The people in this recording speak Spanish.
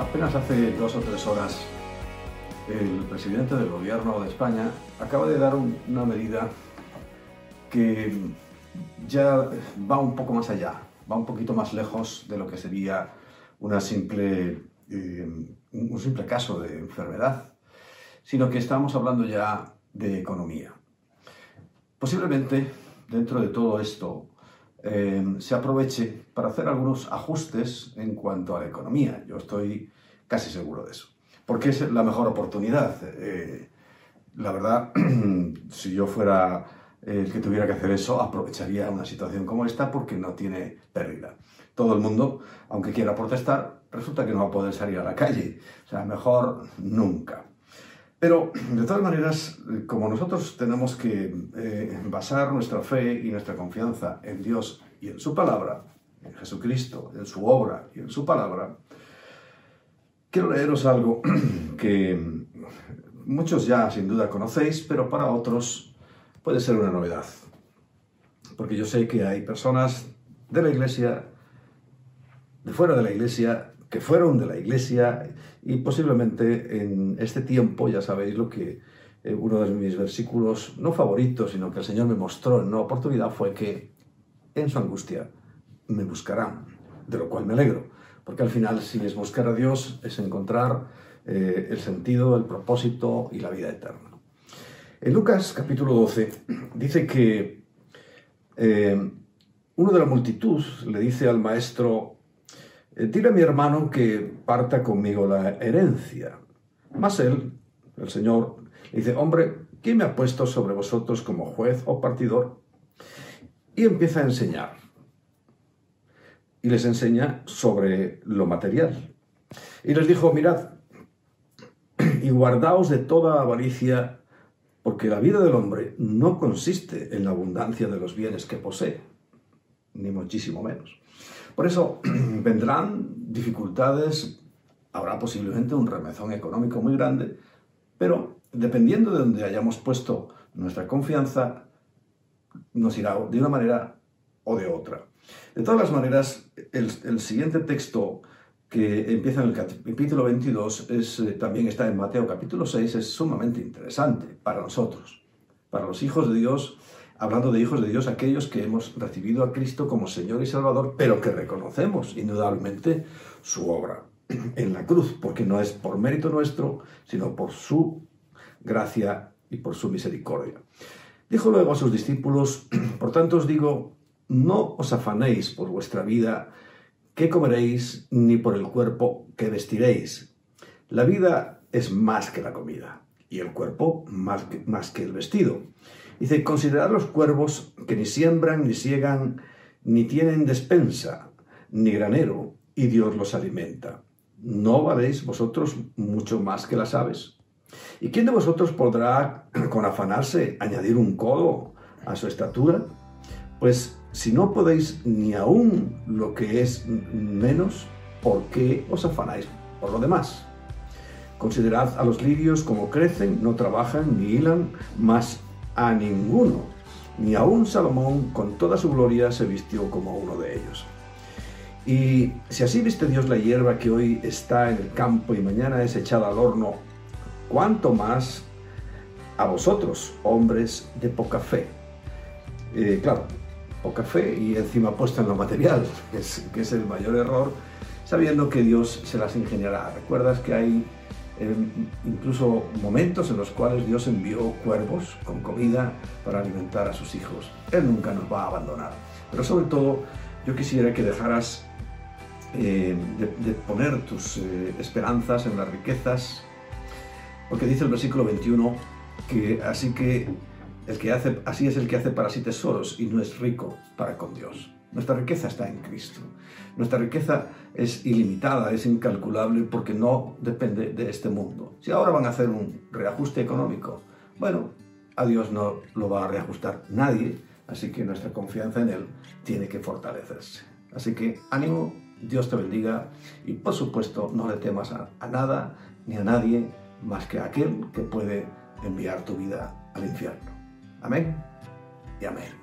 apenas hace dos o tres horas el presidente del gobierno de España acaba de dar una medida que ya va un poco más allá, va un poquito más lejos de lo que sería una simple, eh, un simple caso de enfermedad, sino que estamos hablando ya de economía. Posiblemente dentro de todo esto eh, se aproveche para hacer algunos ajustes en cuanto a la economía. Yo estoy casi seguro de eso, porque es la mejor oportunidad. Eh, la verdad, si yo fuera el que tuviera que hacer eso, aprovecharía una situación como esta porque no tiene pérdida. Todo el mundo, aunque quiera protestar, resulta que no va a poder salir a la calle. O sea, mejor nunca. Pero, de todas maneras, como nosotros tenemos que eh, basar nuestra fe y nuestra confianza en Dios y en su palabra, en Jesucristo, en su obra y en su palabra, quiero leeros algo que muchos ya sin duda conocéis, pero para otros puede ser una novedad. Porque yo sé que hay personas de la iglesia, de fuera de la iglesia, que fueron de la iglesia y posiblemente en este tiempo, ya sabéis lo que eh, uno de mis versículos, no favoritos, sino que el Señor me mostró en una oportunidad fue que en su angustia me buscarán, de lo cual me alegro, porque al final si es buscar a Dios es encontrar eh, el sentido, el propósito y la vida eterna. En Lucas capítulo 12 dice que eh, uno de la multitud le dice al maestro, dile a mi hermano que parta conmigo la herencia. Mas él, el Señor, dice, hombre, ¿quién me ha puesto sobre vosotros como juez o partidor? Y empieza a enseñar. Y les enseña sobre lo material. Y les dijo, mirad, y guardaos de toda avaricia, porque la vida del hombre no consiste en la abundancia de los bienes que posee, ni muchísimo menos. Por eso vendrán dificultades, habrá posiblemente un remezón económico muy grande, pero dependiendo de donde hayamos puesto nuestra confianza, nos irá de una manera o de otra. De todas las maneras, el, siguiente texto que empieza en el capítulo 22 es, eh, también está en Mateo capítulo 6, es sumamente interesante para nosotros, para los hijos de Dios hablando de hijos de Dios, aquellos que hemos recibido a Cristo como Señor y Salvador, pero que reconocemos indudablemente su obra en la cruz, porque no es por mérito nuestro, sino por su gracia y por su misericordia. Dijo luego a sus discípulos, por tanto os digo, no os afanéis por vuestra vida, qué comeréis, ni por el cuerpo que vestiréis. La vida es más que la comida, y el cuerpo más que, el vestido. Dice, considerad los cuervos que ni siembran, ni siegan, ni tienen despensa, ni granero, y Dios los alimenta. ¿No valéis vosotros mucho más que las aves? ¿Y quién de vosotros podrá, con afanarse, añadir un codo a su estatura? Pues si no podéis ni aún lo que es menos, ¿por qué os afanáis por lo demás? Considerad a los lirios como crecen, no trabajan ni hilan, mas a ninguno, ni aun Salomón con toda su gloria se vistió como uno de ellos. Y si así viste Dios la hierba que hoy está en el campo y mañana es echada al horno, ¿cuánto más a vosotros, hombres de poca fe? Eh, claro, poca fe y encima puesta en lo material, que es, que es el mayor error, sabiendo que Dios se las ingeniará. ¿Recuerdas que hay incluso momentos en los cuales Dios envió cuervos con comida para alimentar a sus hijos. Él nunca nos va a abandonar. Pero sobre todo, yo quisiera que dejaras eh, de, poner tus eh, esperanzas en las riquezas, porque dice el versículo 21 que así que el que hace, así es el que hace para sí tesoros y no es rico para con Dios. Nuestra riqueza está en Cristo. Nuestra riqueza es ilimitada, es incalculable porque no depende de este mundo. Si ahora van a hacer un reajuste económico, bueno, a Dios no lo va a reajustar nadie, así que nuestra confianza en Él tiene que fortalecerse. Así que ánimo, Dios te bendiga y por supuesto no le temas a, a nada ni a nadie más que a aquel que puede enviar tu vida al infierno. Amén y amén.